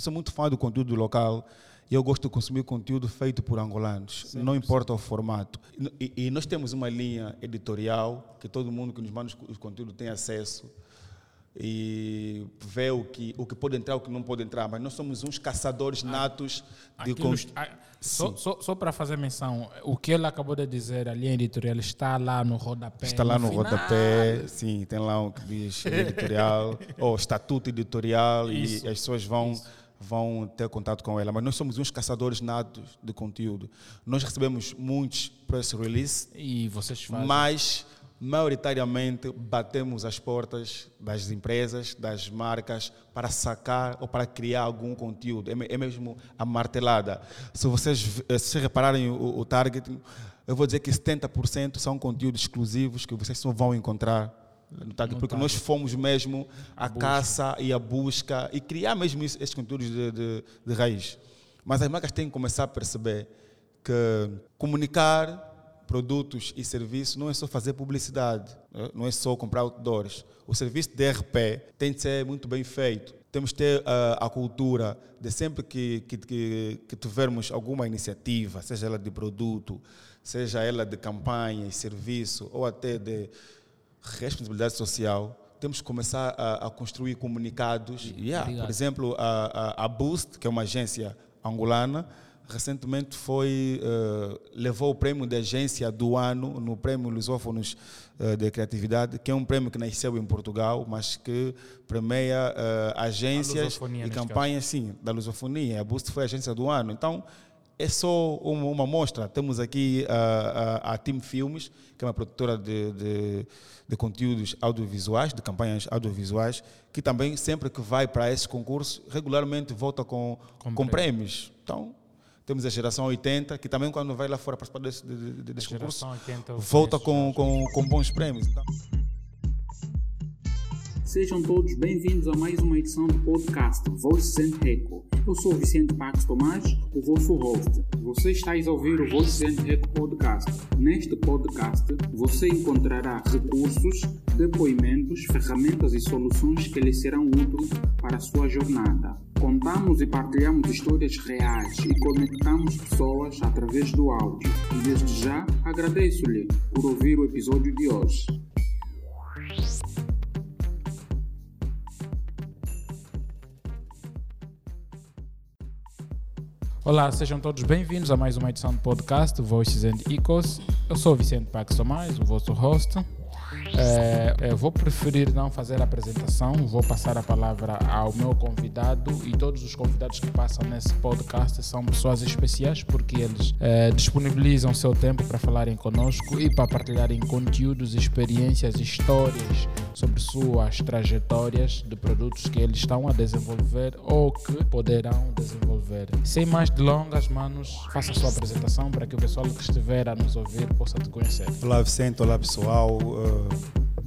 Eu sou muito fã do conteúdo local e eu gosto de consumir conteúdo feito por angolanos, não importa o formato. E, e, nós temos uma linha editorial que todo mundo que nos manda os conteúdos tem acesso e vê o que, o que pode entrar o que não pode entrar, mas nós somos uns caçadores ah, natos de Aquilo, só, só, só, para fazer menção, o que ele acabou de dizer, a linha editorial está lá no rodapé. Está lá no, no rodapé, sim, tem lá um que diz editorial, ou estatuto editorial, Isso. e as pessoas vão. Isso vão ter contato com ela. Mas nós somos uns caçadores natos de conteúdo. Nós recebemos muitos press release. E vocês fazem? Mas, maioritariamente, batemos as portas das empresas, das marcas, para sacar ou para criar algum conteúdo. É, é mesmo a martelada. Se vocês, se repararem o, o target, eu vou dizer que 70% são conteúdos exclusivos que vocês só vão encontrar no target, porque nós fomos mesmo a, a caça e a busca e criar mesmo esses conteúdos de, de, de raiz. Mas as marcas têm que começar a perceber que comunicar produtos e serviços não é só fazer publicidade, né? não é só comprar outdoors. O serviço de RP tem de ser muito bem feito. Temos de ter uh, a cultura de sempre que, que, que, que tivermos alguma iniciativa, seja ela de produto, seja ela de campanha e serviço, ou até de responsabilidade social, temos que começar a, a construir comunicados. Yeah, por exemplo, a, a, a, Boost, que é uma agência angolana, recentemente foi uh, levou o prêmio de agência do ano no prêmio Lusófonos uh, de Criatividade, que é um prêmio que nasceu em Portugal, mas que premia uh, agências e campanhas sim, da lusofonia. A Boost foi a agência do ano. Então, é só uma, uma mostra. Temos aqui a, a, a Team Filmes, que é uma produtora de, de, de, conteúdos audiovisuais, de campanhas audiovisuais, que também, sempre que vai para esses concursos, regularmente volta com, com, com prêmios. Então, temos a geração 80, que também, quando vai lá fora participar desse, de, de, desse concurso, volta com, com, com bons prêmios. Então, Sejam todos bem-vindos a mais uma edição do podcast Voices and Echo. Eu sou Vicente Pax Tomás, o vosso host. Você está a ouvir o Voices and Echo Podcast. Neste podcast, você encontrará recursos, depoimentos, ferramentas e soluções que lhe serão úteis para a sua jornada. Contamos e partilhamos histórias reais e conectamos pessoas através do áudio. E desde já agradeço-lhe por ouvir o episódio de hoje. Olá, sejam todos bem-vindos a mais uma edição do podcast Voices and Echoes. Eu sou Vicente Pax Tomás, o vosso host. É, vou preferir não fazer a apresentação, vou passar a palavra ao meu convidado e todos os convidados que passam nesse podcast são pessoas especiais porque eles é, disponibilizam seu tempo para falarem conosco e para partilharem conteúdos, experiências, histórias sobre suas trajetórias de produtos que eles estão a desenvolver ou que poderão desenvolver. Sem mais delongas, manos, faça a sua apresentação para que o pessoal que estiver a nos ouvir possa te conhecer. Olá Vicente, olá pessoal. Uh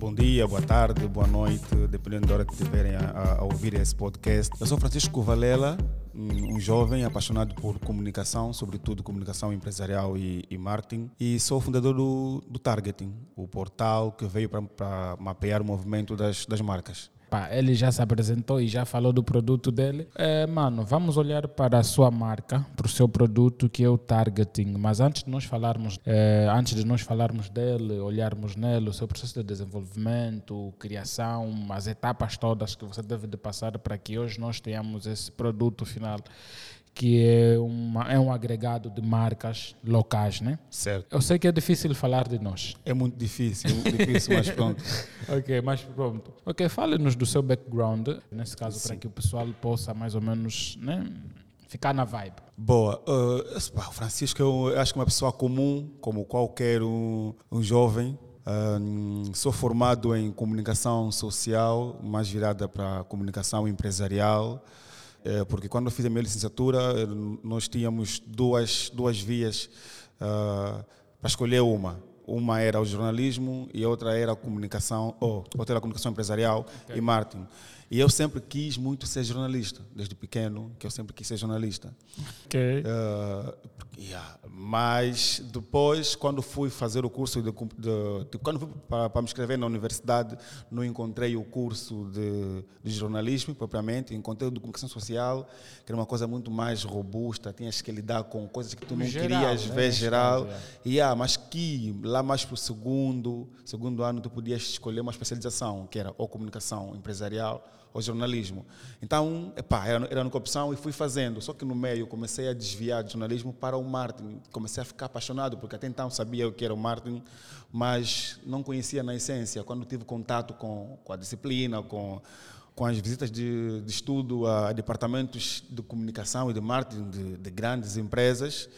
bom dia, boa tarde, boa noite, dependendo da hora que estiverem a, a, ouvir esse podcast. Eu sou Francisco Valela, um jovem apaixonado por comunicação, sobretudo comunicação empresarial e, e marketing, e sou fundador do, do Targeting, o portal que veio para mapear o movimento das, das marcas. Pá, ele já se apresentou e já falou do produto dele. É, mano, vamos olhar para a sua marca, para o seu produto que é o targeting. Mas antes de nós falarmos, é, antes de nós falarmos dele, olharmos nele, o seu processo de desenvolvimento, criação, as etapas todas que você deve de passar para que hoje nós tenhamos esse produto final que é, uma, é um agregado de marcas locais, né? Certo. Eu sei que é difícil falar de nós. É muito difícil, é muito difícil, mas pronto. ok, mas pronto. Ok, fale-nos do seu background, nesse caso, Sim. para que o pessoal possa mais ou menos, né? Ficar na vibe. Boa. Uh, Francisco, eu acho que é uma pessoa comum, como qualquer um, um jovem. Uh, sou formado em comunicação social, mais virada para comunicação empresarial. É, porque quando eu fiz a minha licenciatura, nós tínhamos duas, duas vias uh, para escolher uma. Uma era o jornalismo e outra era a comunicação, ou outra era a comunicação empresarial e marketing. E eu sempre quis muito ser jornalista, desde pequeno, que eu sempre quis ser jornalista. Ok. Uh, yeah. Mas depois, quando fui fazer o curso, de, de, de quando fui para, para, me inscrever na universidade, não encontrei o curso de, de, jornalismo propriamente, encontrei o de comunicação social, que era uma coisa muito mais robusta, tinhas que lidar com coisas que tu não geral, querias né? ver geral. É. yeah, mas que lá mais para o segundo, segundo ano tu podias escolher uma especialização, que era ou comunicação empresarial ao jornalismo. Então, epá, era, era a única opção e fui fazendo. Só que no meio comecei a desviar do jornalismo para o marketing. Comecei a ficar apaixonado, porque até então sabia o que era o marketing, mas não conhecia na essência. Quando tive contato com, com a disciplina, com, com as visitas de, de estudo a departamentos de comunicação e de marketing de, de grandes empresas,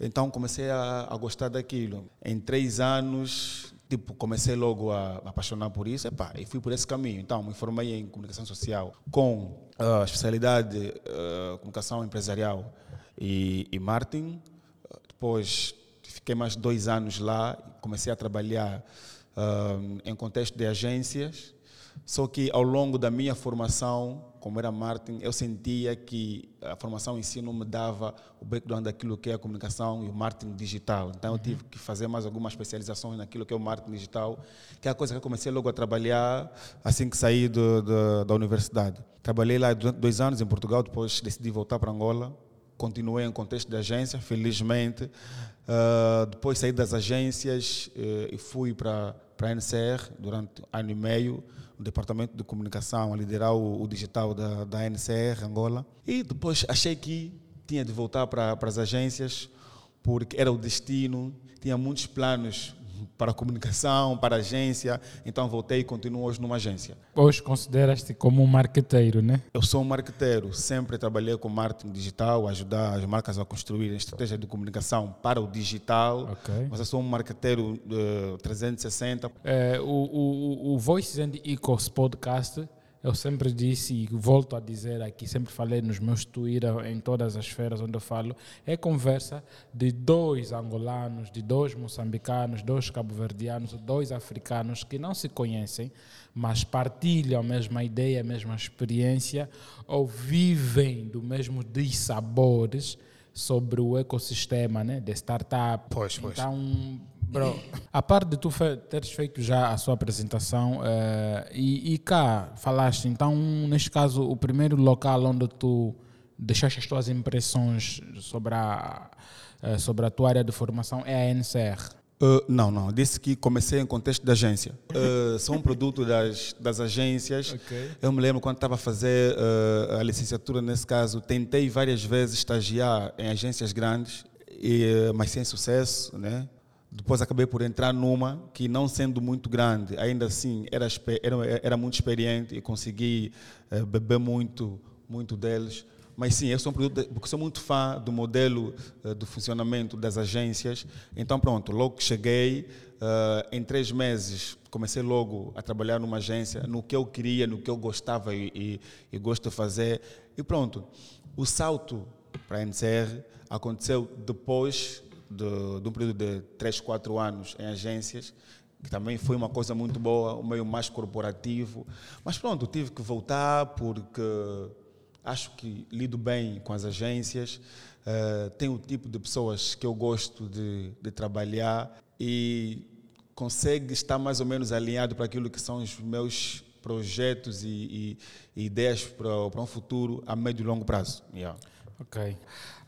então comecei a, a, gostar daquilo. Em três anos tipo, comecei logo a me apaixonar por isso epá, e fui por esse caminho. Então, me formei em comunicação social com a uh, especialidade uh, comunicação empresarial e, e marketing. Depois, fiquei mais dois anos lá, comecei a trabalhar uh, em contexto de agências só que ao longo da minha formação, como era marketing, eu sentia que a formação em si não me dava o background daquilo que é a comunicação e o marketing digital. Então eu tive que fazer mais algumas especializações naquilo que é o marketing digital, que é a coisa que eu comecei logo a trabalhar assim que saí do, do, da universidade. Trabalhei lá durante dois anos em Portugal, depois decidi voltar para Angola. Continuei em contexto de agência, felizmente. Uh, depois saí das agências uh, e fui para a NCR durante ano e meio no departamento de comunicação, a liderar o, o digital da, da NCR Angola. E depois achei que tinha de voltar para, para as agências, porque era o destino, tinha muitos planos para a comunicação, para a agência. Então voltei e continuo hoje numa agência. Hoje consideras-te como um marqueteiro, né? Eu sou um marqueteiro. Sempre trabalhei com marketing digital, ajudar as marcas a construir estratégia de comunicação para o digital. Okay. Mas eu sou um marqueteiro uh, 360. É, o, o, o Voices and Ecos podcast eu sempre disse e volto a dizer aqui, sempre falei nos meus Twitter, em todas as esferas onde eu falo, é conversa de dois angolanos, de dois moçambicanos, dois cabo-verdianos, dois africanos que não se conhecem, mas partilham a mesma ideia, a mesma experiência, ou vivem do mesmo dissabores sobre o ecossistema né, de startup. Pois, pois. Então, Bro, a parte de tu teres feito já a sua apresentação uh, e, e, cá falaste, então, neste caso, o primeiro local onde tu deixaste as tuas impressões sobre a, uh, sobre a tua área de formação é a NCR. Uh, não, não. Disse que comecei em contexto de agência. Uh, sou um produto das, das agências. Okay. Eu me lembro quando estava a fazer uh, a licenciatura, nesse caso, tentei várias vezes estagiar em agências grandes, e, mas sem sucesso, né? Depois acabei por entrar numa que, não sendo muito grande, ainda assim era, era, era muito experiente e consegui uh, beber muito, muito deles. Mas sim, eu sou um produto, porque sou muito fã do modelo uh, do funcionamento das agências. Então, pronto, logo que cheguei, uh, em três meses, comecei logo a trabalhar numa agência, no que eu queria, no que eu gostava e, e, e gosto de fazer. E pronto, o salto para a NCR aconteceu depois de, de um período de 3, 4 anos em agências, que também foi uma coisa muito boa, um meio mais corporativo. Mas pronto, tive que voltar porque acho que lido bem com as agências, uh, tenho o tipo de pessoas que eu gosto de, de trabalhar e consegue estar mais ou menos alinhado para aquilo que são os meus projetos e, e, e ideias para, para um futuro a médio e longo prazo. Yeah. Ok.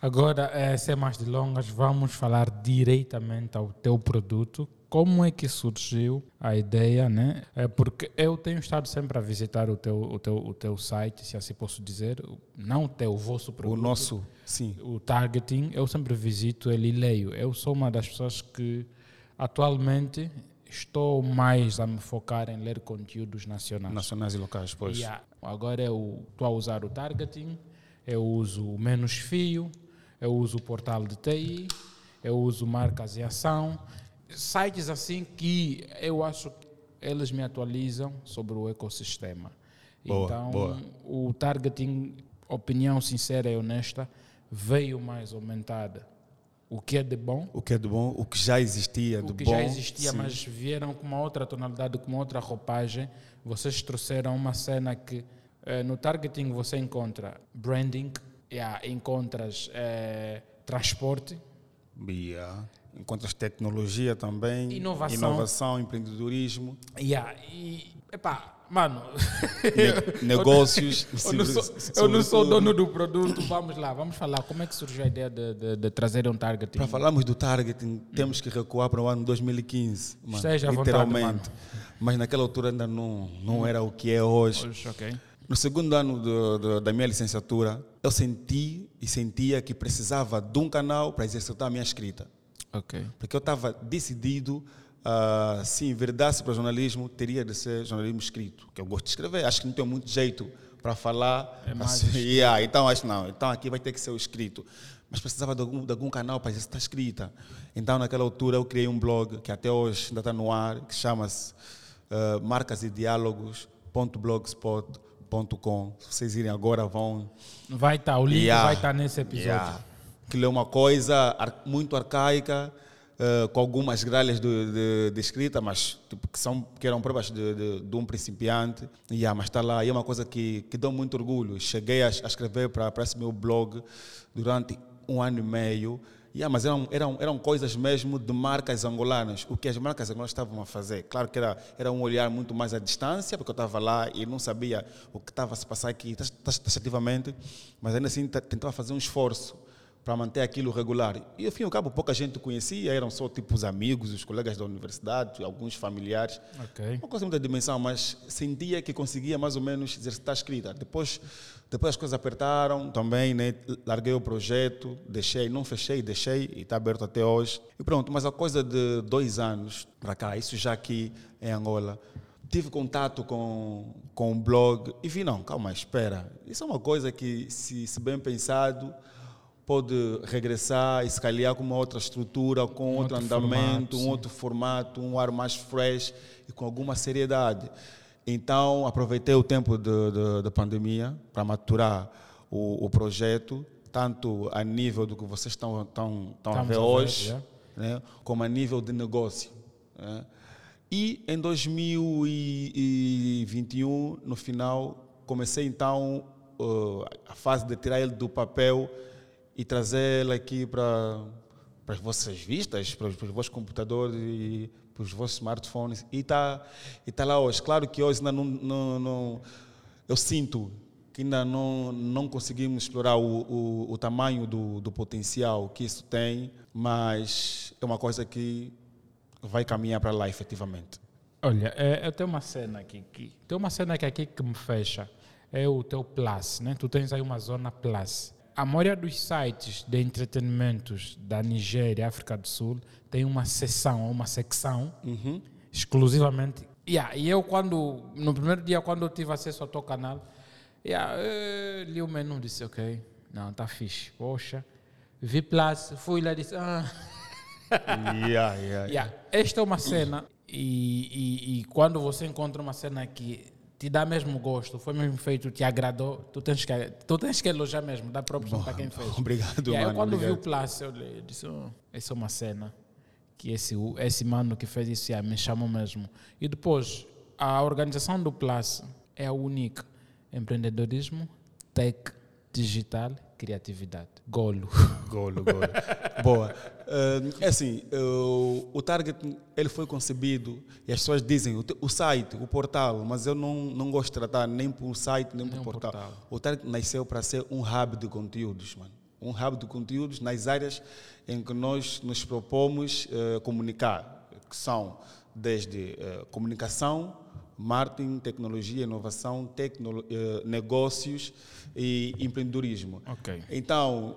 Agora, é, sem mais delongas, vamos falar diretamente ao teu produto. Como é que surgiu a ideia, né? É porque eu tenho estado sempre a visitar o teu, o teu, o teu site, se assim posso dizer, não o teu, o vosso produto. O nosso, sim. O targeting, eu sempre visito ele e leio. Eu sou uma das pessoas que atualmente estou mais a me focar em ler conteúdos nacionais. Nacionais e locais, pois. Yeah. Agora eu estou a usar o targeting, eu uso o Menos Fio, eu uso o portal de TI, eu uso marcas e ação, sites assim que eu acho que eles me atualizam sobre o ecossistema. Boa, então, boa. o targeting, opinião sincera e honesta, veio mais aumentada o que é de bom, O que é de bom, o que já existia de o que bom. já existia, sim. mas vieram com uma outra tonalidade, com uma outra roupagem. Vocês trouxeram uma cena que eh, no targeting você encontra branding, yeah, encontras eh, transporte, Yeah. Encontras tecnologia também, Inovação. inovação empreendedorismo, yeah, e epá, mano, ne- negócios. eu não, sou, eu não sou dono do produto. Vamos lá, vamos falar como é que surgiu a ideia de, de, de trazer um targeting. Para falarmos do targeting, temos que recuar para o ano 2015, mano, Esteja à vontade, literalmente. Mas naquela altura ainda não, não era o que é hoje. Ok. No segundo ano do- do- da minha licenciatura, eu senti e sentia que precisava de um canal para exercitar a minha escrita. Porque eu estava decidido, ah, se enverdasse para o jornalismo, teria de ser jornalismo escrito, que eu gosto de escrever. Acho que não tenho muito jeito para falar. É mais assim, yeah, então, acho não. Então, aqui vai ter que ser o escrito. Mas precisava de algum, de algum canal para exercitar a escrita. Então, naquela altura, eu criei um blog, que até hoje ainda está no ar, que chama-se ah, marcas diálogos.blogspot.com. Se vocês irem agora, vão Vai estar, o link Yeah. vai estar nesse episódio. Yeah. Aquilo é uma coisa ar- muito arcaica, eh, com algumas gralhas de, de- de escrita, mas tipo, que, são, que eram próprias de, de- um principiante. Yeah, mas está lá, e é uma coisa que, que dá muito orgulho. Cheguei a, a escrever para esse meu blog durante um ano e meio. Yeah, mas eram, eram, eram coisas mesmo de marcas angolanas, o que as marcas angolanas estavam a fazer. Claro que era, era um olhar muito mais à distância, porque eu estava lá e não sabia o que estava a se passar aqui tax- tax- taxativamente, mas ainda assim ta- tentava fazer um esforço para manter aquilo regular. E, ao fim e ao cabo, pouca gente conhecia, eram só tipo os amigos, os colegas da universidade, alguns familiares. Ok. Uma coisa muita dimensão, mas sentia que conseguia mais ou menos exercitar a escrita. Depois, depois as coisas apertaram também, né? larguei o projeto, deixei, não fechei, deixei e está aberto até hoje. E pronto, mas a coisa de dois anos para cá, isso já aqui em Angola, tive contato com, com o blog e vi, não, calma, espera, isso é uma coisa que, se, se bem pensado, pode regressar e se calhar com uma outra estrutura, com outro, outro andamento, formato, um outro formato, um ar mais fresh e com alguma seriedade. Então, aproveitei o tempo de pandemia para maturar o, o projeto, tanto a nível do que vocês estão, estão, estão a ver a ver, hoje, yeah. né, como a nível de negócio. né. E em 2021, no final, comecei então uh, a fase de tirar ele do papel e trazer ele aqui para, para as vossas vistas, para os, para os vossos computadores e para os vossos smartphones. E está e tá lá hoje. Claro que hoje ainda não, não, não- eu sinto que ainda não, não conseguimos explorar o, o, o tamanho do, do potencial que isso tem, mas é uma coisa que vai caminhar para lá efetivamente. Olha, é, eu tenho uma cena aqui, que, tem uma cena aqui, aqui que me fecha. É o teu Plus, né? Tu tens aí uma zona Plus. A maioria dos sites de entretenimentos da Nigéria e África do Sul tem uma seção, uma secção exclusivamente. Yeah, e eu quando, no primeiro dia, quando eu tive acesso ao teu canal, yeah, eh, li o menu e disse, ok, não, tá fixe, poxa. Vi Plus, fui lá e disse, ah... yeah, yeah, Yeah, esta é uma cena. E, e, e quando você encontra uma cena que te dá mesmo gosto, foi mesmo feito, te agradou, tu tens que, tu tens que elogiar mesmo, dá próprio para quem fez. Obrigado, Yeah, eu mano. quando vi o obrigado. Plus, eu disse, oh, essa é uma cena que esse, esse mano que fez isso yeah, me chamou mesmo. E depois, a organização do Plus é a única. Empreendedorismo, tech, digital, criatividade. Golo. Golo, golo. Boa. Eh, é assim, o target ele foi concebido e as pessoas dizem o, te- o site, o portal, mas eu não, não gosto de tratar nem por site nem por um portal. portal. O target nasceu para ser um hub de conteúdos, mano. Um hub de conteúdos nas áreas em que nós nos propomos eh, comunicar, que são desde eh, comunicação, marketing, tecnologia, inovação, tecno, eh, negócios e empreendedorismo. Ok. Então,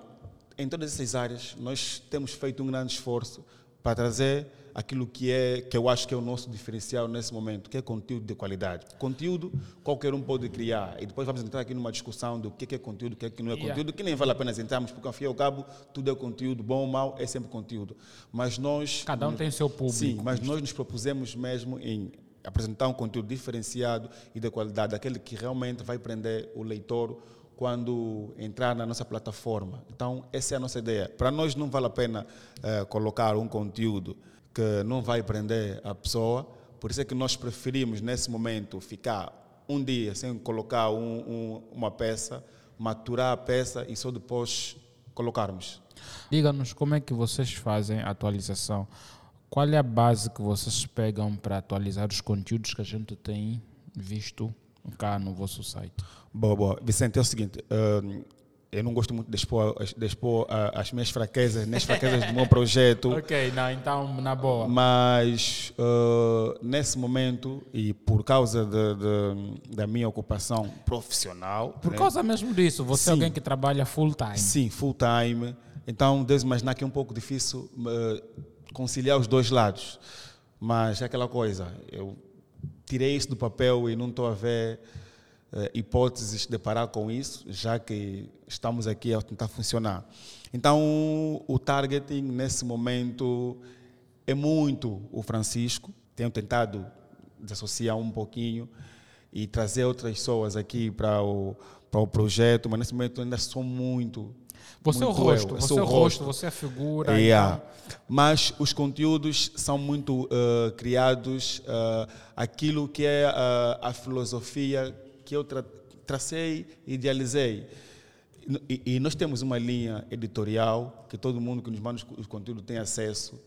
em todas essas áreas, nós temos feito um grande esforço para trazer aquilo que é que eu acho que é o nosso diferencial nesse momento, que é conteúdo de qualidade. Conteúdo qualquer um pode criar e depois vamos entrar aqui numa discussão do que é conteúdo, o que é que não é Yeah. conteúdo, que nem vale a pena entrarmos porque ao fim e ao cabo tudo é conteúdo, bom ou mau é sempre conteúdo. Mas nós Cada um tem seu público. Sim, mas nós nos propusemos mesmo em apresentar um conteúdo diferenciado e de qualidade, aquele que realmente vai prender o leitor quando entrar na nossa plataforma. Então, essa é a nossa ideia. Para nós não vale a pena uh, colocar um conteúdo que não vai prender a pessoa, por isso é que nós preferimos, nesse momento, ficar um dia sem colocar um, um, uma peça, maturar a peça e só depois colocarmos. Diga-nos como é que vocês fazem a atualização. Qual é a base que vocês pegam para atualizar os conteúdos que a gente tem visto cá no vosso site? Boa, boa. Vicente, é o seguinte, uh, eu não gosto muito de expor, de expor uh, as minhas fraquezas, nem as fraquezas do meu projeto. ok, não, então, na boa. Mas, uh, nesse momento, e por causa de, de, da minha ocupação profissional... Por né? causa mesmo disso, você Sim. é alguém que trabalha full time. Sim, full time. Então, devo imaginar que é um pouco difícil conciliar os dois lados. Mas é aquela coisa, eu tirei isso do papel e não estou a ver uh, hipóteses de parar com isso, já que estamos aqui a tentar funcionar. Então, o targeting nesse momento é muito o Francisco. Tenho tentado desassociar um pouquinho e trazer outras pessoas aqui para o, para o projeto, mas nesse momento ainda sou muito você é o rosto, você é o rosto, você é a figura. Yeah. Então... Mas os conteúdos são muito uh, criados uh, aquilo que é uh, a filosofia que eu tra tracei e idealizei. E, e, nós temos uma linha editorial que todo mundo que nos manda os conteúdos tem acesso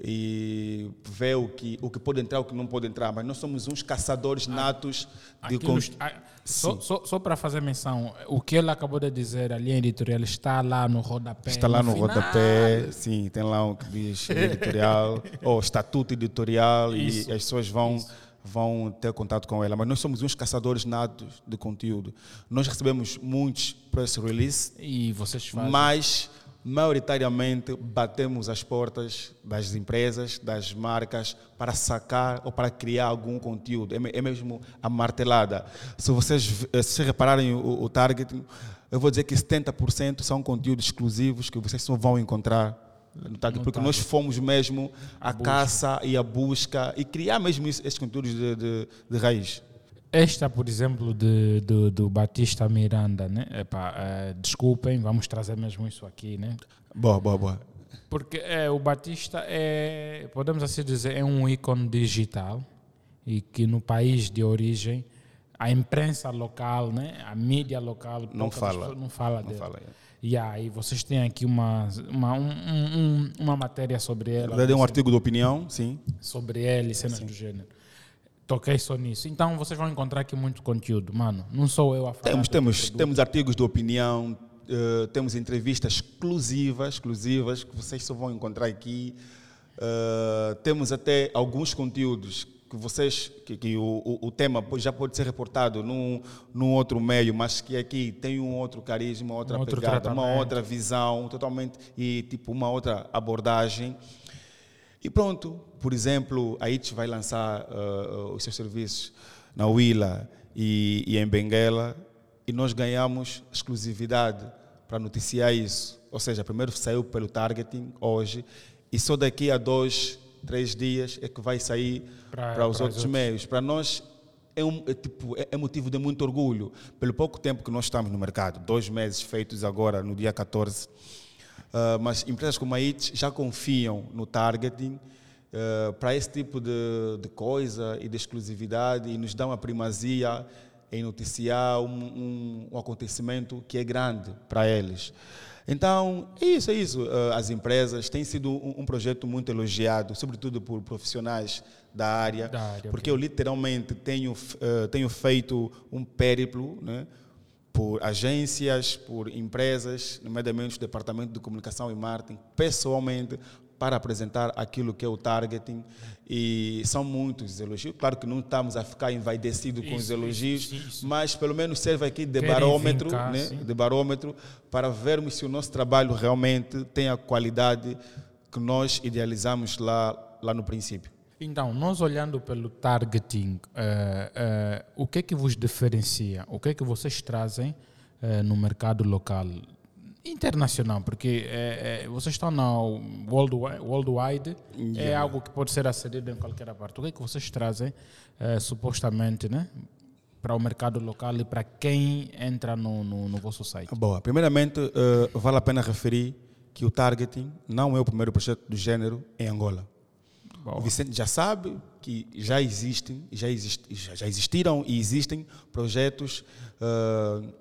e vê o que, o que pode entrar, o que não pode entrar. Mas nós somos uns caçadores ah, natos de con... Só, só, só para fazer menção, o que ele acabou de dizer, a linha editorial está lá no rodapé. Está lá no, no rodapé, sim, tem lá um que diz editorial, ou estatuto editorial, Isso. e as pessoas vão. Isso vão ter contato com ela, mas nós somos uns caçadores natos de conteúdo. Nós recebemos muitos press release e vocês fazem. Mas maioritariamente batemos as portas das empresas, das marcas, para sacar ou para criar algum conteúdo. É, é mesmo a martelada. Se vocês se repararem o, o targeting, eu vou dizer que 70% são conteúdos exclusivos que vocês só vão encontrar no target, porque nós fomos mesmo a caça e a busca e criar mesmo esses conteúdos de, de, de raiz. Esta, por exemplo, de, de, do Batista Miranda, né? Epá, é, desculpem, vamos trazer mesmo isso aqui, né? Boa, boa, boa. Porque é, o Batista é, podemos assim dizer, é um ícone digital e que no país de origem a imprensa local, né? A mídia local não fala, não fala não dele. Fala, é. E aí vocês têm aqui uma uma, um, um, uma matéria sobre ela. Na verdade é um artigo de opinião, sim. Sobre ela e cenas sim. do gênero toquei só nisso. Então vocês vão encontrar aqui muito conteúdo, mano. Não sou eu a falar. Temos, temos, temos artigos de opinião, uh, temos entrevistas exclusivas, exclusivas que vocês só vão encontrar aqui. Uh, temos até alguns conteúdos que vocês que, que o, o, tema já pode ser reportado num, num outro meio, mas que aqui tem um outro carisma, outra um pegada, uma outra visão, totalmente e tipo uma outra abordagem. E pronto, por exemplo, a IT vai lançar uh, os seus serviços na Willa e, e, em Benguela e nós ganhamos exclusividade para noticiar isso. Ou seja, primeiro saiu pelo targeting hoje e só daqui a dois, três dias é que vai sair para, para os outros, outros meios. Para nós é, um, é, tipo, é, é, motivo de muito orgulho. Pelo pouco tempo que nós estamos no mercado, dois meses feitos agora, no dia 14, Uh, mas empresas como a IT já confiam no targeting uh, para esse tipo de, de, coisa e de exclusividade e nos dão a primazia em noticiar um, um, um acontecimento que é grande para eles. Então, é isso, é isso. Uh, as empresas têm sido um, um, projeto muito elogiado, sobretudo por profissionais da área, da área porque eu literalmente tenho, tenho feito um périplo, né? por agências, por empresas, nomeadamente o Departamento de Comunicação e Marketing, pessoalmente, para apresentar aquilo que é o targeting e são muitos elogios. Claro que não estamos a ficar envaidecidos com os elogios, isso, isso. mas pelo menos serve aqui de Querem barômetro, vincar, né? de barômetro para vermos se o nosso trabalho realmente tem a qualidade que nós idealizamos lá, lá no princípio. Então, nós olhando pelo targeting, uh, uh, o que é que vos diferencia? O que é que vocês trazem uh, no mercado local? Internacional, porque vocês estão na worldwide, worldwide yeah. é algo que pode ser acedido em qualquer parte. O que é que vocês trazem, supostamente, né? para o mercado local e para quem entra no, no, no vosso site? Boa. Primeiramente, uh, vale a pena referir que o targeting não é o primeiro projeto do género em Angola. Boa. O Vicente já sabe que já existem, já, exist, já existiram e existem projetos uh,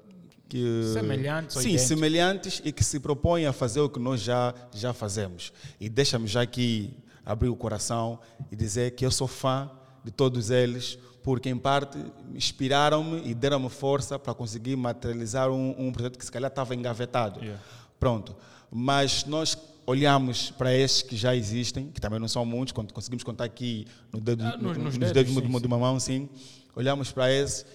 que semelhantes, sim, semelhantes e que se propõem a fazer o que nós já já fazemos. E deixa-me já aqui abrir o coração e dizer que eu sou fã de todos eles, porque em parte inspiraram-me e deram-me força para conseguir materializar um, um, projeto que se calhar estava engavetado. Yeah. Pronto. Mas nós olhamos para estes que já existem, que também não são muitos, quando conseguimos contar aqui no dedo, ah, nos, nos, nos, dedos, dedos sim, de uma mão, sim. Olhamos para esse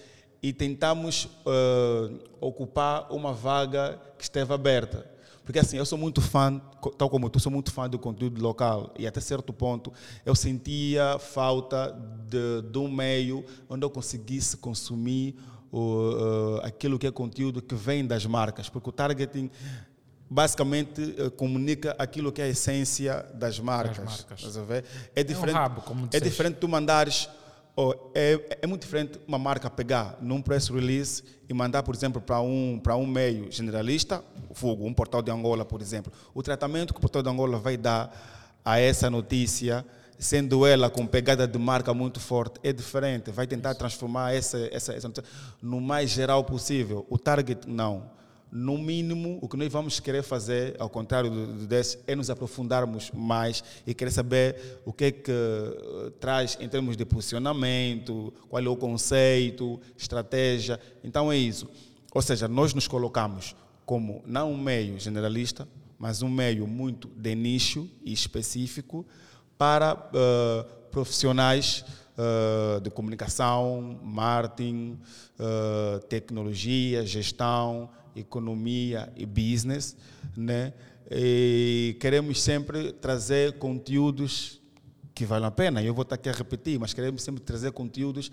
e tentamos uh, ocupar uma vaga que esteve aberta. Porque assim, eu sou muito fã, tal como tu, sou muito fã do conteúdo local e até certo ponto eu sentia falta de, de um meio onde eu conseguisse consumir uh, aquilo que é conteúdo que vem das marcas, porque o targeting basicamente uh, comunica aquilo que é a essência das marcas. Das marcas. É diferente, é, um rabo, é diferente tu mandares Oh, é, é, muito diferente uma marca pegar num press release e mandar, por exemplo, para um, para um meio generalista, o Fogo, um portal de Angola, por exemplo. O tratamento que o portal de Angola vai dar a essa notícia, sendo ela com pegada de marca muito forte, é diferente. Vai tentar transformar essa, essa, essa notícia no mais geral possível. O target, não no mínimo, o que nós vamos querer fazer, ao contrário do, desse, é nos aprofundarmos mais e querer saber o que é que uh, traz em termos de posicionamento, qual é o conceito, estratégia. Então é isso. Ou seja, nós nos colocamos como não um meio generalista, mas um meio muito de nicho e específico para uh, profissionais uh, de comunicação, marketing, tecnologia, gestão, economia e business, né? E queremos sempre trazer conteúdos que valem a pena. Eu vou estar aqui a repetir, mas queremos sempre trazer conteúdos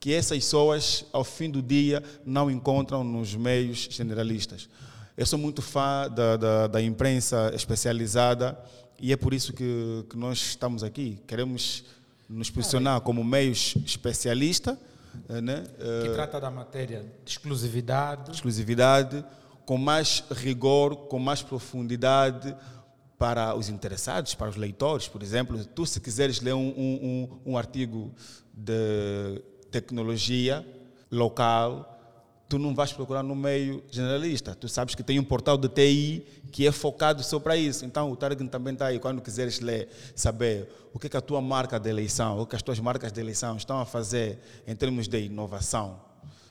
que essas pessoas, ao fim do dia, não encontram nos meios generalistas. Eu sou muito fã da, da, da imprensa especializada e é por isso que, que nós estamos aqui. Queremos nos posicionar como meios especialista né? Que eh, trata da matéria de exclusividade. Exclusividade, com mais rigor, com mais profundidade para os interessados, para os leitores, por exemplo. Tu, se quiseres ler um, um, um artigo de tecnologia local, tu não vais procurar no meio generalista. Tu sabes que tem um portal de TI que é focado só para isso. Então o target também está aí. Quando quiseres ler, saber o que, é que a tua marca de eleição, o que as tuas marcas de eleição estão a fazer em termos de inovação,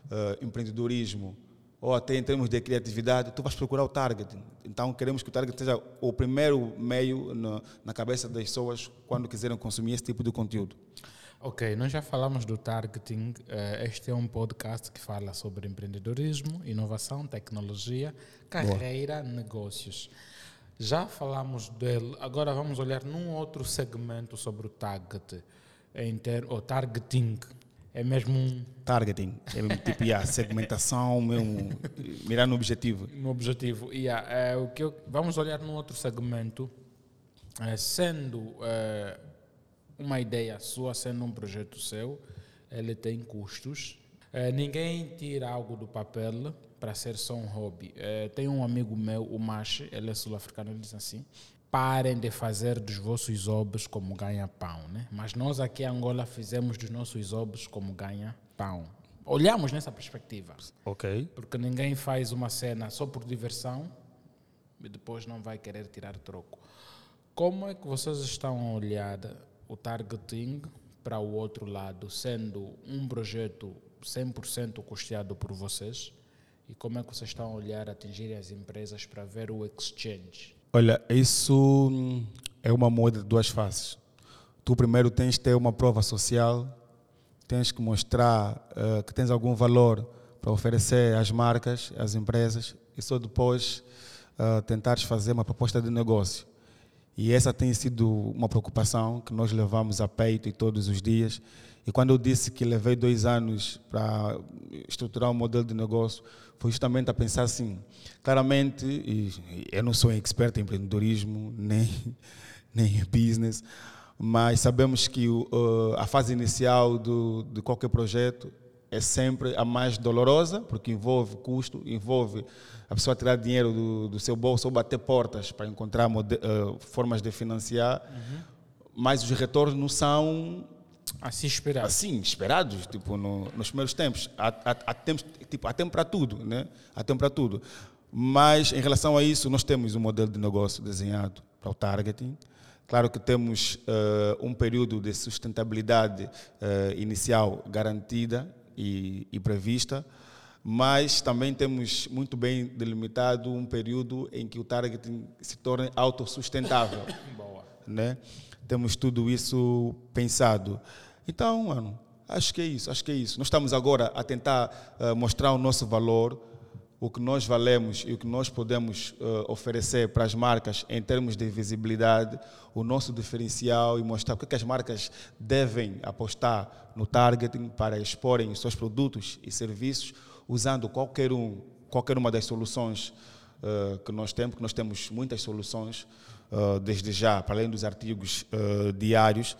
uh, empreendedorismo, ou até em termos de criatividade, tu vais procurar o target. Então queremos que o target seja o primeiro meio no, na cabeça das pessoas quando quiserem consumir esse tipo de conteúdo. Ok, nós já falamos do targeting. Eh, este é um podcast que fala sobre empreendedorismo, inovação, tecnologia, carreira, Boa. negócios. Já falamos dele, agora vamos olhar num outro segmento sobre o target, em ter, o targeting. É mesmo um. Targeting. É mesmo tipo, yeah, segmentação, mesmo, mirar no objetivo. No objetivo. Yeah, é, o que eu, vamos olhar num outro segmento, é, sendo é, uma ideia sua, sendo um projeto seu, ele tem custos. É, ninguém tira algo do papel para ser só um hobby. É, tem um amigo meu, o Mache, ele é sul-africano, ele diz assim: parem de fazer dos vossos hobbies como ganha-pão. Né? Mas nós aqui em Angola fizemos dos nossos hobbies como ganha-pão. Olhamos nessa perspectiva. Ok. Porque ninguém faz uma cena só por diversão e depois não vai querer tirar troco. Como é que vocês estão a olhar o targeting para o outro lado, sendo um projeto 100% custeado por vocês? E como é que vocês estão a olhar atingir as empresas para ver o exchange? Olha, isso é uma moeda de duas faces. Tu primeiro tens de ter uma prova social, tens que mostrar uh, que tens algum valor para oferecer às marcas, às empresas, e só depois uh, tentares fazer uma proposta de negócio. E essa tem sido uma preocupação que nós levamos a peito e todos os dias. E quando eu disse que levei dois anos para estruturar um modelo de negócio, foi justamente a pensar assim, claramente, e eu não sou expert em empreendedorismo, nem, nem em business, mas sabemos que uh, a fase inicial do, de qualquer projeto é sempre a mais dolorosa, porque envolve custo, envolve a pessoa tirar dinheiro do, do seu bolso ou bater portas para encontrar uh, formas de financiar, uhum. mas os retornos não são assim esperados. Assim, esperados, tipo, no, nos primeiros tempos. Há, há, há, tempo, tipo, há tempo para tudo, né? Há tempo para tudo. Mas, em relação a isso, nós temos um modelo de negócio desenhado para o targeting. Claro que temos uh, um período de sustentabilidade uh, inicial garantida e, e, prevista, mas também temos muito bem delimitado um período em que o targeting se torne autossustentável. Boa. Né? Temos tudo isso pensado. Então, mano, acho que é isso, acho que é isso. Nós estamos agora a tentar uh, mostrar o nosso valor, o que nós valemos e o que nós podemos uh, oferecer para as marcas em termos de visibilidade, o nosso diferencial e mostrar porque as marcas devem apostar no targeting para exporem os seus produtos e serviços usando qualquer um, qualquer uma das soluções uh, que nós temos, que nós temos muitas soluções uh, desde já, para além dos artigos diários,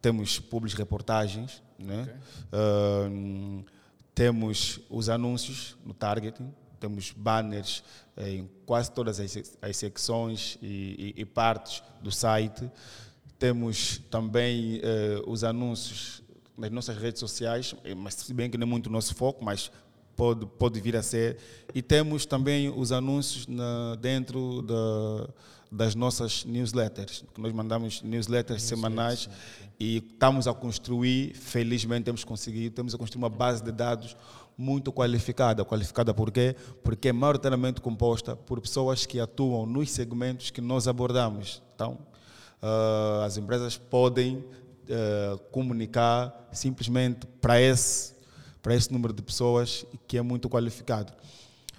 temos públicas reportagens, né? Okay. temos os anúncios no targeting, temos banners eh, em quase todas as, as secções e, e, e, partes do site. Temos também eh, os anúncios nas nossas redes sociais, eh, mas se bem que não é muito o nosso foco, mas pode, pode vir a ser. E temos também os anúncios na, dentro da, das nossas newsletters, que nós mandamos newsletters semanais e estamos a construir, felizmente temos conseguido, temos a construir uma base de dados muito qualificada. Qualificada por quê? Porque é maioritariamente composta por pessoas que atuam nos segmentos que nós abordamos. Então, uh, as empresas podem uh, comunicar simplesmente para esse, para esse número de pessoas que é muito qualificado.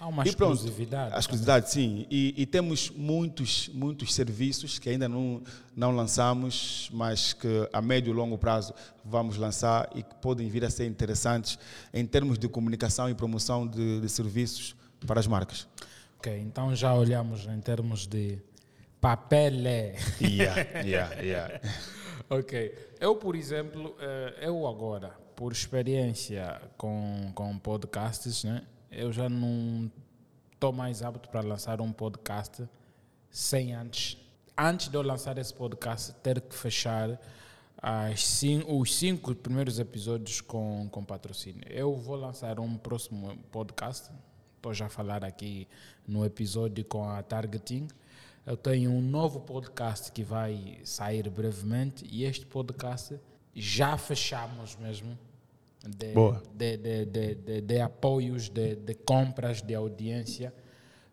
Há uma e pronto, exclusividade. A exclusividade, sim. E, e, temos muitos, muitos serviços que ainda não, não lançamos, mas que a médio e longo prazo vamos lançar e que podem vir a ser interessantes em termos de comunicação e promoção de, de serviços para as marcas. Ok, então já olhamos em termos de papel. Yeah, yeah, yeah. ok. Eu, por exemplo, eh, eu agora, por experiência com, com podcasts, né? Eu já não estou mais apto para lançar um podcast sem antes, antes de eu lançar esse podcast, ter que fechar cinco, os cinco primeiros episódios com, com patrocínio. Eu vou lançar um próximo podcast, estou já a falar aqui no episódio com a Targeting. Eu tenho um novo podcast que vai sair brevemente e este podcast já fechamos mesmo de, de, de, de, de, apoios, de, de compras, de audiência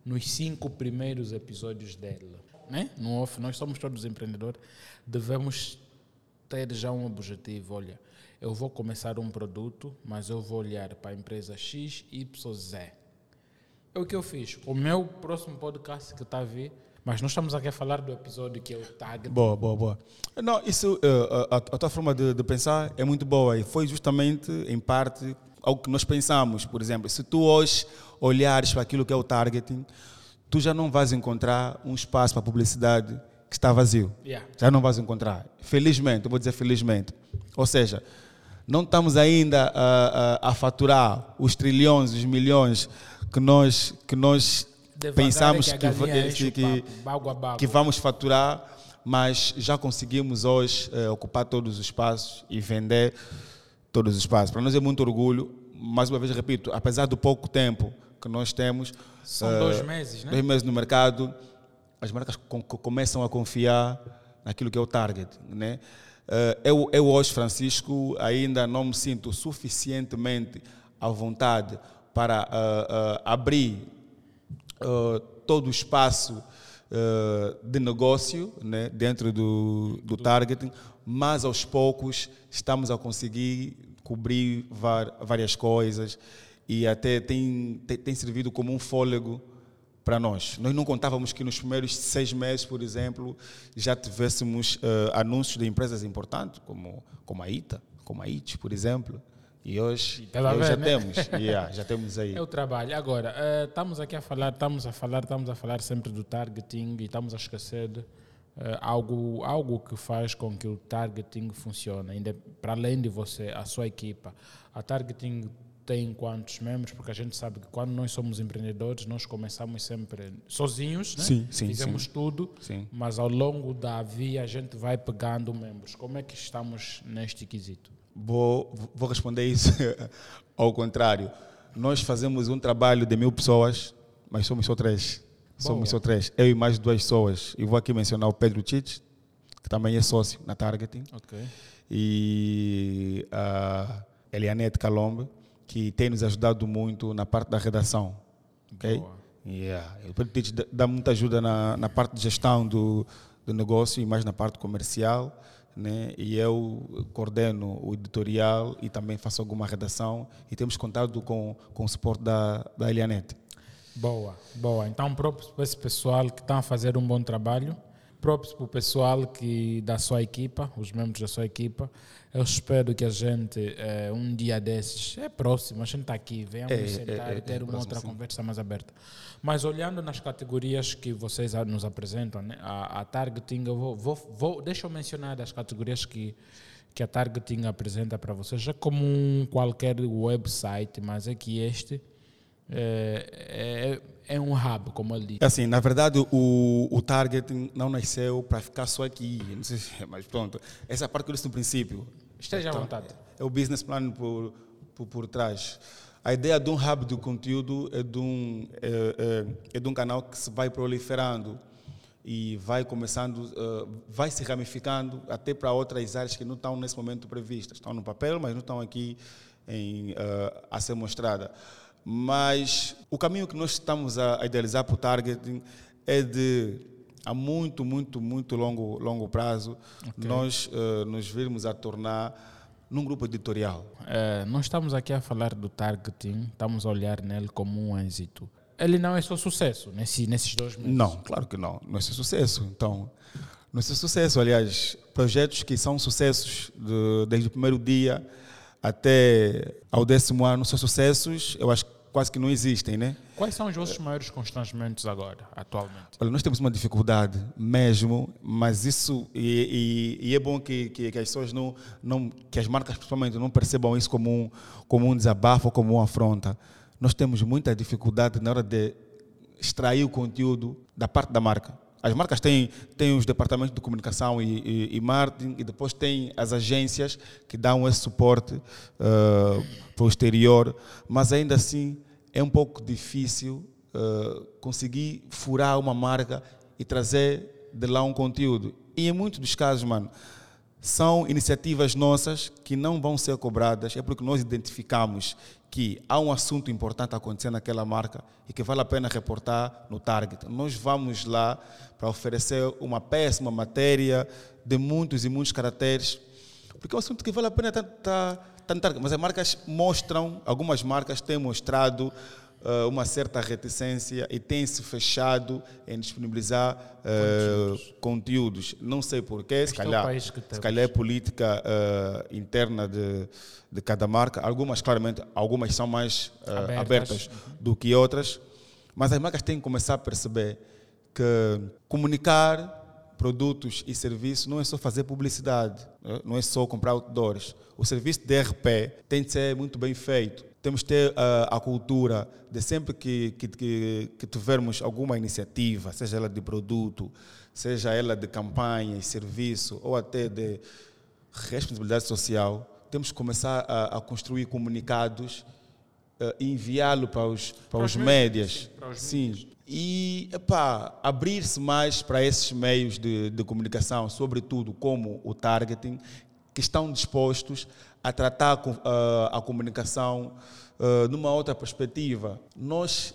nos cinco primeiros episódios dele. Né? No off, nós somos todos empreendedores, devemos ter já um objetivo. Olha, eu vou começar um produto, mas eu vou olhar para a empresa X, Y, Z. É o que eu fiz. O meu próximo podcast que está a vir mas nós estamos aqui a falar do episódio que é o tag. Boa, boa, boa. Não, isso, uh, a, a, tua forma de, de, pensar é muito boa e foi justamente, em parte, algo que nós pensamos. Por exemplo, se tu hoje olhares para aquilo que é o targeting, tu já não vais encontrar um espaço para publicidade que está vazio. Yeah. Já não vais encontrar. Felizmente, eu vou dizer felizmente. Ou seja, não estamos ainda a, a, a faturar os trilhões, os milhões que nós, que nós pensamos que, que, que, que, vamos faturar, mas já conseguimos hoje eh, ocupar todos os espaços e vender todos os espaços. Para nós é muito orgulho. Mais uma vez, repito, apesar do pouco tempo que nós temos, são uh, dois meses, né? Dois meses no mercado, as marcas com, começam a confiar naquilo que é o target, né? Uh, eu, eu hoje, Francisco, ainda não me sinto suficientemente à vontade para uh, abrir uh, todo o espaço uh, de negócio né, dentro do, do targeting, mas aos poucos estamos a conseguir cobrir várias coisas e até tem, tem, tem servido como um fôlego para nós. Nós não contávamos que nos primeiros seis meses, por exemplo, já tivéssemos uh, anúncios de empresas importantes, como, como a ITA, como a IT, por exemplo. E hoje, hoje já né? temos, yeah, já temos aí. É o trabalho. Agora, uh, estamos aqui a falar, estamos a falar, estamos a falar sempre do targeting e estamos a esquecer de, uh, algo, algo que faz com que o targeting funcione, ainda para além de você, a sua equipa. A targeting tem quantos membros? Porque a gente sabe que quando nós somos empreendedores, nós começamos sempre sozinhos, né? Sim, sim, Fizemos sim. tudo, mas ao longo da via a gente vai pegando membros. Como é que estamos neste quesito? Vou, vou responder isso ao contrário. Nós fazemos um trabalho de mil pessoas, mas somos só três. Boa. Somos só três. Eu e mais duas pessoas. E vou aqui mencionar o Pedro Tite, que também é sócio na Targeting, Ok. e a Elianete Calombe, que tem nos ajudado muito na parte da redação. ok? Boa. Yeah. O Pedro Tite dá- dá muita ajuda na, na parte de gestão do, do negócio e mais na parte comercial. Né? E eu coordeno o editorial e também faço alguma redação. E temos contado com, com o suporte da, da Elianete. Boa, boa. Então, próprios para esse pessoal que está a fazer um bom trabalho, próprios para o pessoal que, da sua equipa, os membros da sua equipa. Eu espero que a gente, eh, um dia desses, é próximo, a gente está aqui, venhamos É, sentar é, é, e ter é uma próximo, outra sim. conversa mais aberta. Mas olhando nas categorias que vocês nos apresentam, né, a, a targeting, eu vou, vou, vou, deixa eu mencionar as categorias que, que a targeting apresenta para vocês. É como um qualquer website, mas é que este é, é, é um hub, como ele disse. Assim, na verdade, o, o targeting não nasceu para ficar só aqui. Não sei se, mas pronto. Essa é a parte que eu disse no princípio. Esteja à Então, vontade. É o business plan por, por, por trás. A ideia de um hub de conteúdo é de um, é, é, é de um canal que se vai proliferando e vai começando, eh, vai se ramificando até para outras áreas que não estão nesse momento previstas. Estão no papel, mas não estão aqui em, eh, a ser mostrada. Mas o caminho que nós estamos a, idealizar para o targeting é de, a muito, muito, muito longo, longo prazo, nós eh, nos virmos a tornar num grupo editorial. É, nós estamos aqui a falar do targeting, estamos a olhar nele como um êxito. Ele não é só sucesso nesse, nesses dois meses. Não, claro que não. Não é ser sucesso. Então, não é ser sucesso. Aliás, projetos que são sucessos de- desde o primeiro dia até ao décimo ano são sucessos, eu acho que quase que não existem, né? Quais são os vossos maiores constrangimentos agora, atualmente? Olha, nós temos uma dificuldade mesmo, mas isso e, e- e é bom que, que, que as pessoas não, não, que as marcas principalmente não percebam isso como um, como um desabafo ou como uma afronta. Nós temos muita dificuldade na hora de extrair o conteúdo da parte da marca. As marcas têm, têm os departamentos de comunicação e, e, e marketing e depois têm as agências que dão esse suporte eh, para o exterior, mas ainda assim é um pouco difícil eh, conseguir furar uma marca e trazer de lá um conteúdo. E em muitos dos casos, mano, são iniciativas nossas que não vão ser cobradas, é porque nós identificamos que há um assunto importante acontecendo naquela marca e que vale a pena reportar no target. Nós vamos lá para oferecer uma péssima matéria de muitos e muitos caracteres, porque é um assunto que vale a pena estar no target. Mas as marcas mostram, algumas marcas têm mostrado eh, uma certa reticência e têm se fechado em disponibilizar eh, conteúdos. Não sei porquê, se é calhar, que se calhar é política eh, interna de, de cada marca. Algumas, claramente, algumas são mais Abertas. abertas do que outras, mas as marcas têm que começar a perceber que comunicar produtos e serviços não é só fazer publicidade, não é só comprar outdoors. O serviço de RP tem de ser muito bem feito. Temos de ter ah, a cultura de sempre que, que, que, que tivermos alguma iniciativa, seja ela de produto, seja ela de campanha e serviço, ou até de responsabilidade social, temos que começar a, a construir comunicados e enviá-lo para os, para os os médias. sim, para. E epá, abrir-se mais para esses meios de, de comunicação, sobretudo como o targeting, que estão dispostos a tratar ah, a comunicação ah, numa outra perspectiva. Nós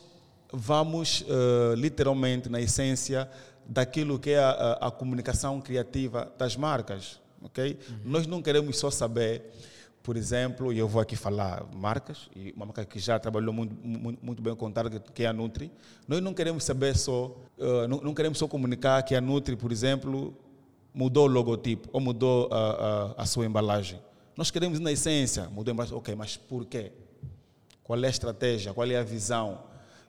vamos ah, literalmente na essência daquilo que é a, a- comunicação criativa das marcas. ok? Nós não queremos só saber por exemplo, e eu vou aqui falar marcas, e uma marca que já trabalhou muito, muito, muito bem com o Target, que é a Nutri. Nós não queremos saber só, eh, não, não queremos só comunicar que a Nutri, por exemplo, mudou o logotipo ou mudou a, a, a sua embalagem. Nós queremos, na essência, mudou a embalagem. Ok, mas por quê? Qual é a estratégia? Qual é a visão?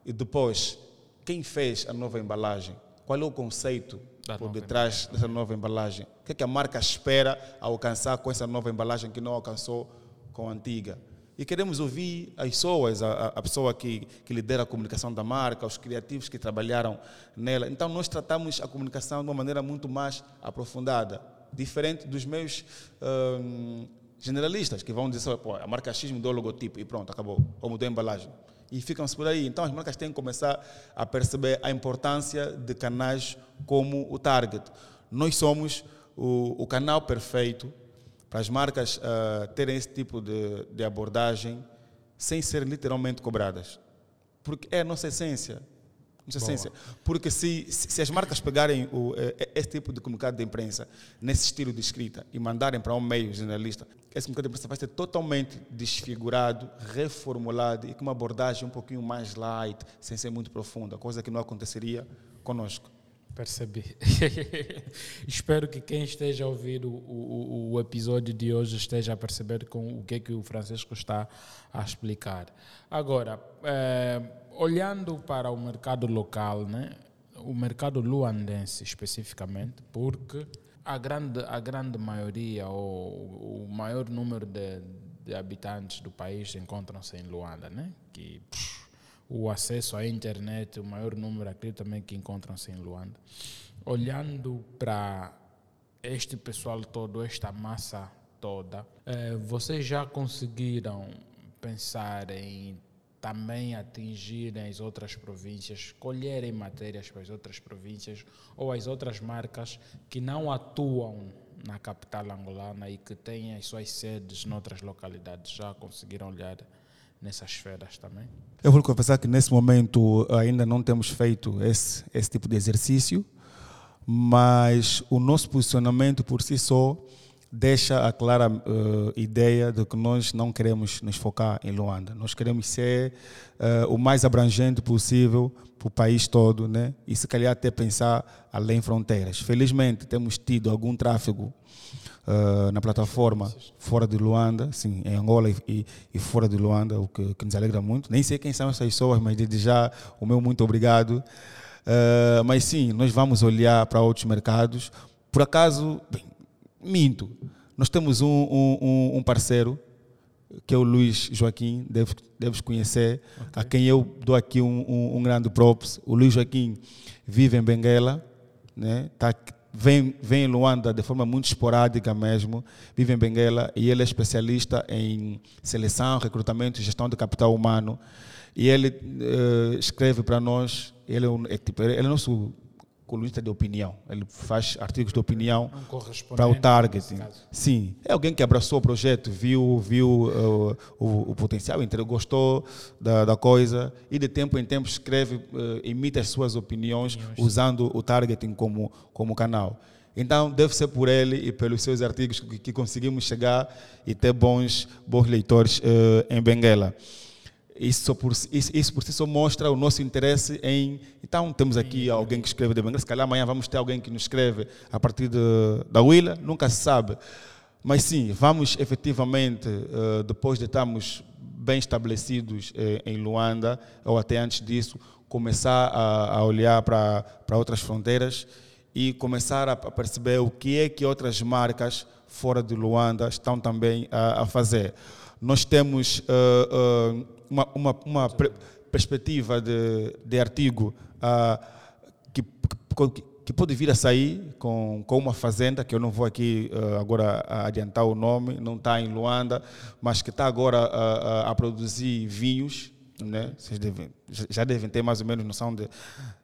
E depois, quem fez a nova embalagem? Qual é o conceito Da por detrás dessa nova embalagem? O que é que a marca espera alcançar com essa nova embalagem que não alcançou com a antiga? E queremos ouvir as pessoas, a, a pessoa que, que lidera a comunicação da marca, os criativos que trabalharam nela. Então, nós tratamos a comunicação de uma maneira muito mais aprofundada, diferente dos meus hum, generalistas, que vão dizer, Pô, a marca X mudou o logotipo e pronto, acabou, ou mudou a embalagem. E ficam-se por aí. Então, as marcas têm que começar a perceber a importância de canais como o Target. Nós somos o, o canal perfeito para as marcas uh, terem esse tipo de, de abordagem sem ser literalmente cobradas. Porque é a nossa essência. Nossa essência. Porque se, se as marcas pegarem o, eh, esse tipo de comunicado de imprensa, nesse estilo de escrita, e mandarem para um meio jornalista, esse comunicado de imprensa vai ser totalmente desfigurado, reformulado e com uma abordagem um pouquinho mais light, sem ser muito profunda, coisa que não aconteceria conosco. Percebi. Espero que quem esteja a ouvir o, o, o, episódio de hoje esteja a perceber com o que é que o Francisco está a explicar. Agora, é, olhando para o mercado local, né, o mercado luandense especificamente, porque a grande, a grande maioria, ou o maior número de, de habitantes do país encontram-se em Luanda, né? que pff, o acesso à internet, o maior número aqui também que encontram-se em Luanda. Olhando para este pessoal todo, esta massa toda, eh, vocês já conseguiram pensar em também atingirem as outras províncias, colherem matérias para as outras províncias ou as outras marcas que não atuam na capital angolana e que têm as suas sedes noutras localidades, já conseguiram olhar nessas esferas também? Eu vou confessar que nesse momento ainda não temos feito esse, esse tipo de exercício, mas o nosso posicionamento por si só deixa a clara uh, ideia de que nós não queremos nos focar em Luanda. Nós queremos ser uh, o mais abrangente possível para o país todo, né? E se calhar até pensar além fronteiras. Felizmente temos tido algum tráfego uh, na plataforma fora de Luanda, sim, em Angola e, e fora de Luanda, o que, que, nos alegra muito. Nem sei quem são essas pessoas, mas desde já o meu muito obrigado. Mas sim, nós vamos olhar para outros mercados. Por acaso, bem, minto, nós temos um, um, um parceiro que é o Luiz Joaquim, deves, deves conhecer, okay. a quem eu dou aqui um, um, grande props. O Luiz Joaquim vive em Benguela, né? tá, vem, vem em Luanda de forma muito esporádica mesmo, vive em Benguela e ele é especialista em seleção, recrutamento e gestão de capital humano. E ele uh, escreve para nós, ele é, um, é, tipo, ele é nosso colunista de opinião. Ele faz artigos de opinião um para o targeting. Sim, é alguém que abraçou o projeto, viu, viu uh, o, o, potencial, gostou da, da, coisa e de tempo em tempo escreve, uh, imita as suas opiniões usando o targeting como, como canal. Então, deve ser por ele e pelos seus artigos que, que conseguimos chegar e ter bons, bons leitores uh, em Benguela. Isso por, isso, isso por si só mostra o nosso interesse em. Então, temos aqui alguém que escreve de Benguela, se calhar amanhã vamos ter alguém que nos escreve a partir de, da Willa, nunca se sabe. Mas sim, vamos efetivamente, eh, depois de estarmos bem estabelecidos eh, em Luanda, ou até antes disso, começar a, olhar para, para outras fronteiras e começar a perceber o que é que outras marcas fora de Luanda estão também a, a fazer. Nós temos. Uh, uh, uma, uma, uma perspectiva de, de artigo uh, que, que, que, pode vir a sair com, com uma fazenda, que eu não vou aqui uh, agora adiantar o nome, não está em Luanda, mas que está agora a, a produzir vinhos. Né? Vocês devem, já devem ter mais ou menos noção de,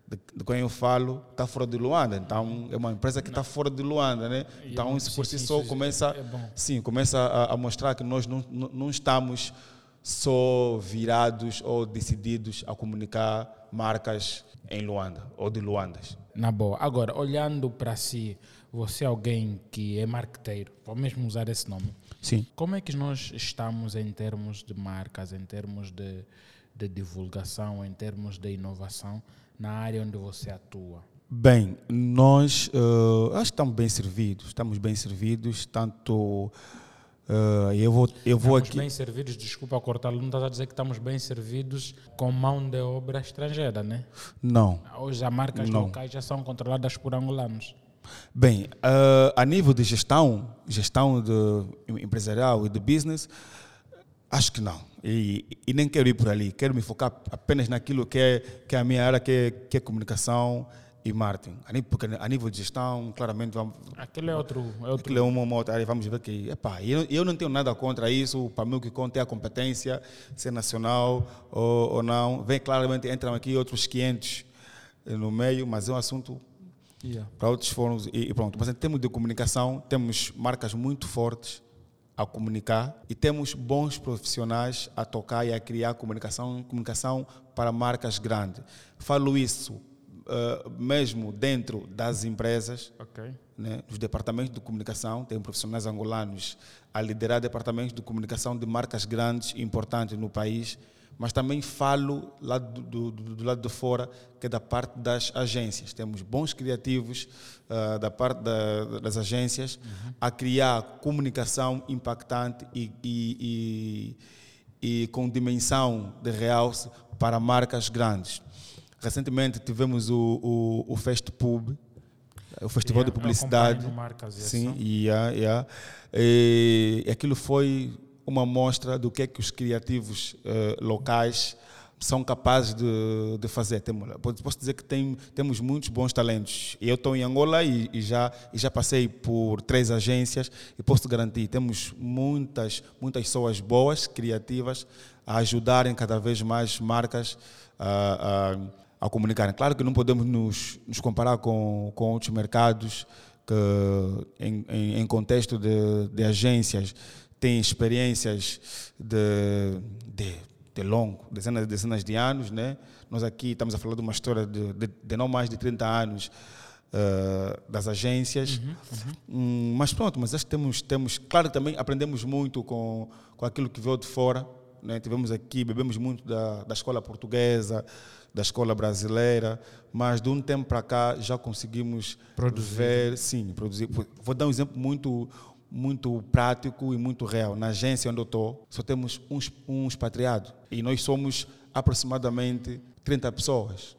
de, de quem eu falo, está fora de Luanda. Então, é uma empresa que está fora de Luanda. Né? Então, isso por si só começa, é sim, começa a, a mostrar que nós não, não estamos só virados ou decididos a comunicar marcas em Luanda ou de Luandas. Na boa. Agora, olhando para si, você é alguém que é marqueteiro, vou mesmo usar esse nome. Sim. Como é que nós estamos em termos de marcas, em termos de, de divulgação, em termos de inovação na área onde você atua? Bem, nós uh, acho que estamos bem servidos, estamos bem servidos, tanto Uh, eu vou, eu vou estamos aqui. bem servidos, desculpa cortá-lo, não estás a dizer que estamos bem servidos com mão de obra estrangeira, né? Não. Hoje as marcas não. locais já são controladas por angolanos. Bem, uh, a nível de gestão, gestão de empresarial e de business, Acho que não. E, e, nem quero ir por ali. Quero me focar apenas naquilo que é, que é a minha área, que é, que é comunicação e marketing. A nível, porque a nível de gestão, claramente vamos. Aquilo é outro. É outro... Aquilo é uma, uma outra área. Vamos ver que. Epá, eu, eu não tenho nada contra isso. Para mim, o que conta é a competência, se é nacional ou, ou não. Vem claramente, entram aqui outros 500 no meio, mas é um assunto yeah. para outros fóruns. E, e pronto. Mas em termos de comunicação, temos marcas muito fortes a comunicar e temos bons profissionais a tocar e a criar comunicação, comunicação para marcas grandes. Falo isso uh, mesmo dentro das empresas, okay. né, nos departamentos de comunicação, tem profissionais angolanos a liderar departamentos de comunicação de marcas grandes e importantes no país mas também falo lá do, do, do, lado de fora, que é da parte das agências. Temos bons criativos uh, da parte da, das agências uhum. a criar comunicação impactante e, e, e, e com dimensão de realce para marcas grandes. Recentemente tivemos o, o, o Fest Pub, o Festival yeah, de Publicidade. Marcas, sim, yeah, yeah. E aquilo foi uma amostra do que é que os criativos uh, locais são capazes de, de fazer. Temos, posso dizer que tem, temos muitos bons talentos. Eu estou em Angola e, e, já, e já passei por três agências e posso garantir, temos muitas, muitas pessoas boas, criativas, a ajudarem cada vez mais marcas a, a, a comunicarem. Claro que não podemos nos, nos comparar com, com outros mercados que, em, em, em contexto de, de agências, tem experiências de, de, de longo, dezenas e dezenas de anos. Né? Nós aqui estamos a falar de uma história de, de, de não mais de 30 anos uh, das agências. Uhum, uhum. Um, mas pronto, mas acho que temos, temos, claro também aprendemos muito com, com aquilo que veio de fora. Né? Tivemos aqui, bebemos muito da, da escola portuguesa, da escola brasileira, mas de um tempo para cá já conseguimos produzir. ver, sim, produzir. Vou dar um exemplo muito muito prático e muito real. Na agência onde eu estou, só temos um, um expatriado. E nós somos aproximadamente 30 pessoas.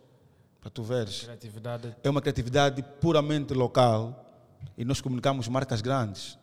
Para tu veres. Criatividade. É uma criatividade puramente local. E nós comunicamos marcas grandes.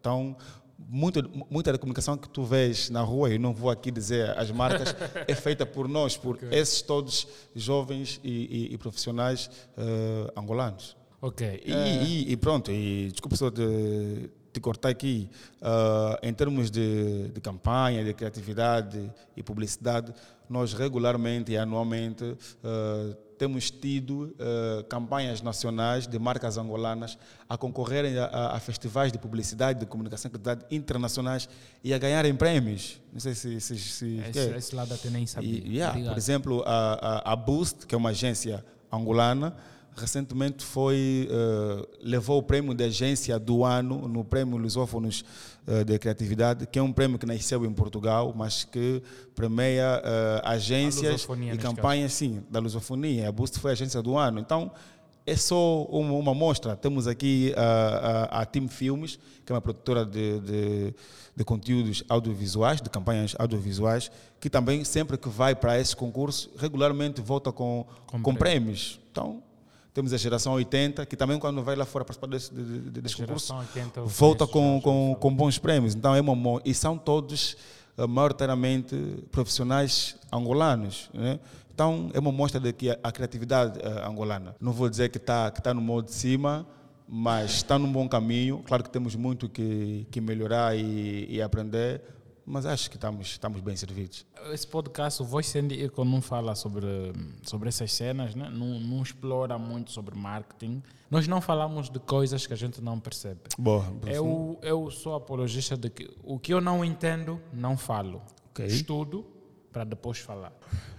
Então, muita, muita da comunicação que tu vês na rua, e não vou aqui dizer as marcas, é feita por nós, por okay. esses todos jovens e, e, e profissionais uh, angolanos. Ok. E, uh... e, pronto, e desculpa só de, de cortar aqui, uh, em termos de, de campanha, de criatividade e publicidade, nós regularmente e anualmente uh, temos tido uh, campanhas nacionais de marcas angolanas a concorrerem a, a, festivais de publicidade, de comunicação internacionais e a ganharem prêmios. Não sei se... se, se esse, esse lado até nem sabia. E, yeah, por exemplo, a, a, a Boost, que é uma agência angolana, recentemente foi uh, levou o prêmio de agência do ano no prêmio Lusófonos uh, de Criatividade, que é um prêmio que nasceu em Portugal, mas que premia uh, agências e campanhas sim da lusofonia. A Boost foi a agência do ano. Então é só uma, uma mostra. Temos aqui a, a, a Team Filmes, que é uma produtora de, de, de, conteúdos audiovisuais, de campanhas audiovisuais, que também, sempre que vai para esses concursos, regularmente volta com, com, com prêmios. Então, temos a geração 80, que também quando vai lá fora participar desse, de, de, concurso, volta com, com, com, bons prêmios. Então é uma e são todos uh, maioritariamente profissionais angolanos. Né? Então é uma mostra de que a, a criatividade uh, angolana, não vou dizer que está que tá no modo de cima, mas está num bom caminho. Claro que temos muito que, que melhorar e, e aprender, mas acho que estamos, estamos bem servidos. Esse podcast, o Voice and Eco, não fala sobre, sobre essas cenas, né? não, não explora muito sobre marketing. Nós não falamos de coisas que a gente não percebe. Boa, eu, eu sou apologista de que o que eu não entendo, não falo. Okay. Estudo para depois falar.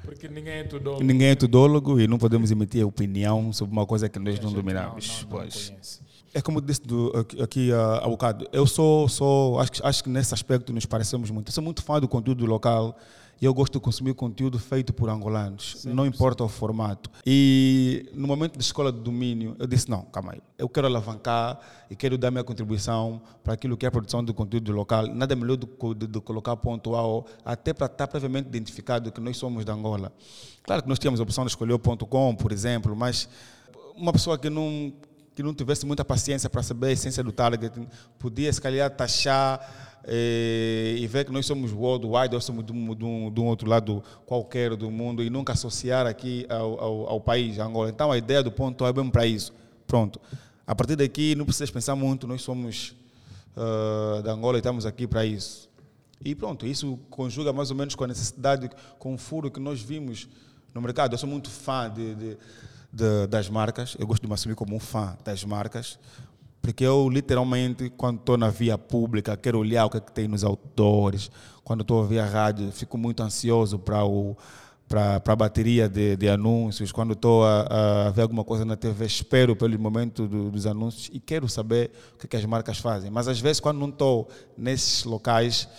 Porque ninguém é tudólogo. Ninguém é tudólogo e não podemos emitir opinião sobre uma coisa que nós não dominamos. Não, não, não conhece. É como disse do, aqui, há um bocado. Eu sou, sou acho, acho que nesse aspecto nos parecemos muito. Eu sou muito fã do conteúdo local e eu gosto de consumir conteúdo feito por angolanos, Sim, não importa o formato. E no momento da escola de domínio, eu disse: não, calma aí, eu quero alavancar e quero dar minha contribuição para aquilo que é a produção de conteúdo local. Nada melhor do que colocar ponto A, até para estar previamente identificado que nós somos de Angola. Claro que nós tínhamos a opção de escolher o ponto .com, por exemplo, mas uma pessoa que não que não tivesse muita paciência para saber a essência do targeting, podia se calhar taxar eh, e ver que nós somos worldwide, nós somos de um, de, um, de um outro lado qualquer do mundo e nunca associar aqui ao, ao, ao país, Angola. Então a ideia do ponto é bem para isso. Pronto. A partir daqui não precisas pensar muito, nós somos uh, da Angola e estamos aqui para isso. E pronto, isso conjuga mais ou menos com a necessidade, com o furo que nós vimos no mercado. Eu sou muito fã de, de, de, das marcas, eu gosto de me assumir como um fã das marcas, porque eu literalmente, quando estou na via pública, quero olhar o que, é que tem nos autores, quando estou a ouvir a rádio, fico muito ansioso para o para a bateria de, de, anúncios, quando estou a, a, ver alguma coisa na TV, espero pelo momento do, dos anúncios e quero saber o que, é que, as marcas fazem. Mas às vezes, quando não estou nesses locais,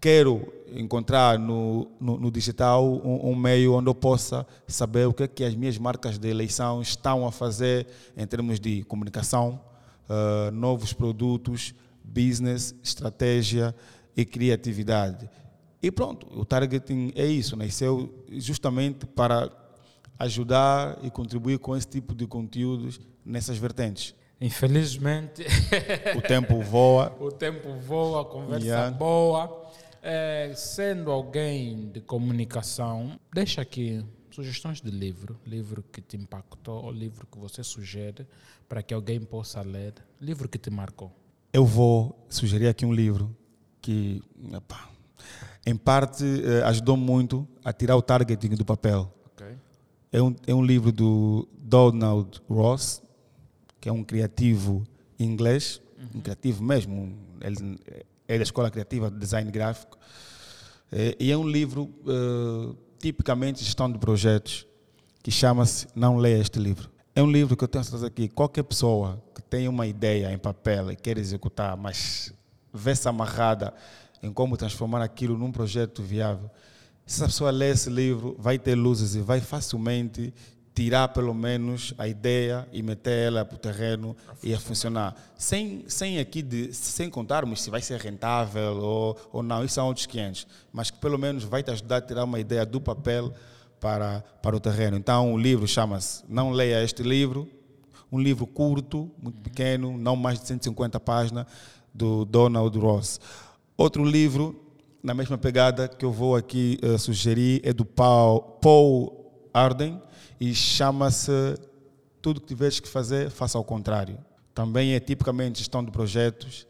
quero encontrar no, no, no digital um, um, meio onde eu possa saber o que, é que as minhas marcas de eleição estão a fazer em termos de comunicação, uh, novos produtos, business, estratégia e criatividade. E pronto, o targeting é isso, nasceu justamente para ajudar e contribuir com esse tipo de conteúdos nessas vertentes. Infelizmente, o tempo voa. o tempo voa, a conversa yeah. boa. É, sendo alguém de comunicação, deixa aqui sugestões de livro, livro que te impactou, ou livro que você sugere para que alguém possa ler, livro que te marcou. Eu vou sugerir aqui um livro que, opa, em parte, eh, ajudou muito a tirar o targeting do papel. Okay. É, um, é um livro do Donald Ross, que é um criativo inglês, uhum. um criativo mesmo, ele é da Escola Criativa de Design Gráfico, é, e é um livro uh, tipicamente gestão de projetos, que chama-se Não Leia Este Livro. É um livro que eu tenho certeza que qualquer pessoa que tem uma ideia em papel e quer executar, mas vê-se amarrada em como transformar aquilo num projeto viável. Se a pessoa ler esse livro, vai ter luzes e vai facilmente tirar pelo menos a ideia e meter ela para o terreno e a funcionar. Sem, sem aqui, de, sem contarmos se vai ser rentável ou, ou não, isso são outros 500, mas que pelo menos vai te ajudar a tirar uma ideia do papel para, para o terreno. Então o livro chama-se Não Leia Este Livro, um livro curto, muito pequeno, não mais de 150 páginas, do Donald Ross. Outro livro, na mesma pegada, que eu vou aqui uh, sugerir, é do Paul, Paul Arden e chama-se Tudo que tiveres que fazer, faça ao contrário. Também é tipicamente gestão de projetos,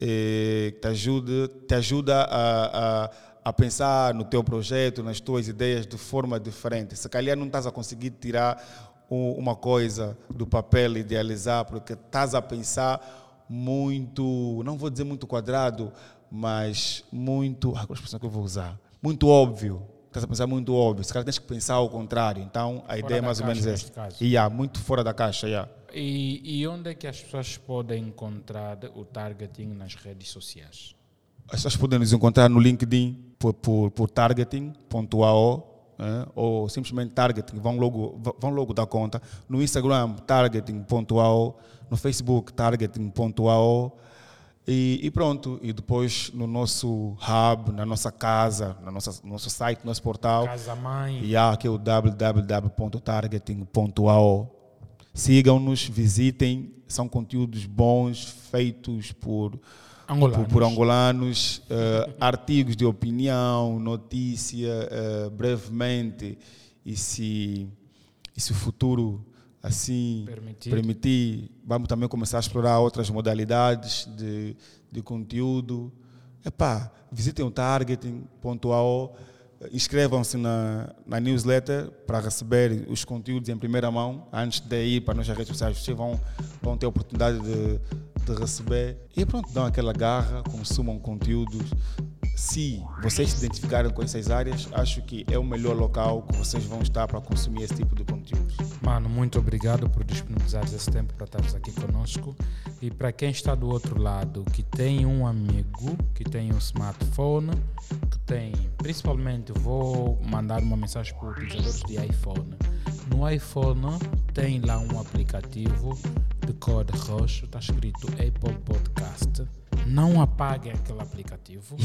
eh, que te ajuda, te ajuda a, a, a, pensar no teu projeto, nas tuas ideias de forma diferente. Se calhar não estás a conseguir tirar uma coisa do papel e idealizar, porque estás a pensar muito, não vou dizer muito quadrado, mas muito. Ah, qual a expressão que eu vou usar? Muito óbvio. Estás a pensar muito óbvio. Se calhar tens que pensar ao contrário. Então a fora ideia é mais ou menos essa. E yeah, muito fora da caixa. Yeah. E, e onde é que as pessoas podem encontrar o targeting nas redes sociais? As pessoas podem nos encontrar no LinkedIn por, por, por targeting.ao é, ou simplesmente targeting, vão logo, vão logo dar conta. No Instagram, targeting.ao, no Facebook, targeting.ao e, e, pronto, e depois no nosso hub, na nossa casa, no nosso, no nosso site, no nosso portal. Casa Mãe. E há aqui o www.targeting.ao. Sigam-nos, visitem, são conteúdos bons, feitos por angolanos, por, por angolanos uh, artigos de opinião, notícia, uh, brevemente. E se, e se o futuro assim permitir. permitir. Vamos também começar a explorar outras modalidades de, de conteúdo. Epá, visitem o targeting.ao, inscrevam-se na, na newsletter para receber os conteúdos em primeira mão, antes de ir para nossas redes sociais. Vocês vão, vão ter a oportunidade de, de receber. E pronto, dão aquela garra, consumam conteúdos se vocês se identificarem com essas áreas, acho que é o melhor local que vocês vão estar para consumir esse tipo de conteúdos. Mano, muito obrigado por disponibilizar esse tempo para estares aqui conosco. E para quem está do outro lado, que tem um amigo que tem um smartphone, que tem, principalmente, vou mandar uma mensagem para utilizadores de iPhone. No iPhone tem lá um aplicativo de cor roxo, está escrito Apple Podcast não apaguem aquele aplicativo.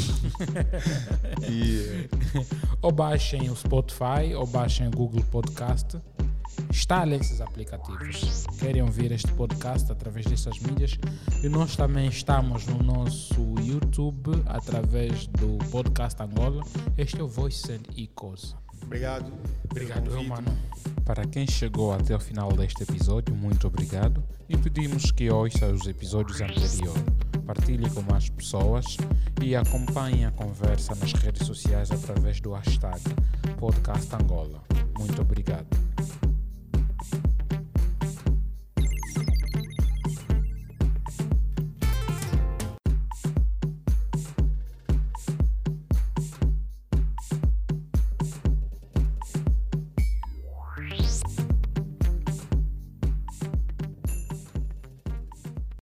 yeah. ou baixem o Spotify, ou baixem o Google Podcast instalem esses aplicativos. Querem ouvir este podcast através dessas mídias? E nós também estamos no nosso YouTube através do podcast Angola. Este é o Voice and Echoes. Obrigado. Obrigado, eu, mano. Para quem chegou até o final deste episódio, muito obrigado. E pedimos que ouça os episódios anteriores. Partilhe com mais pessoas e acompanhe a conversa nas redes sociais através do hashtag Podcast Angola. Muito obrigado.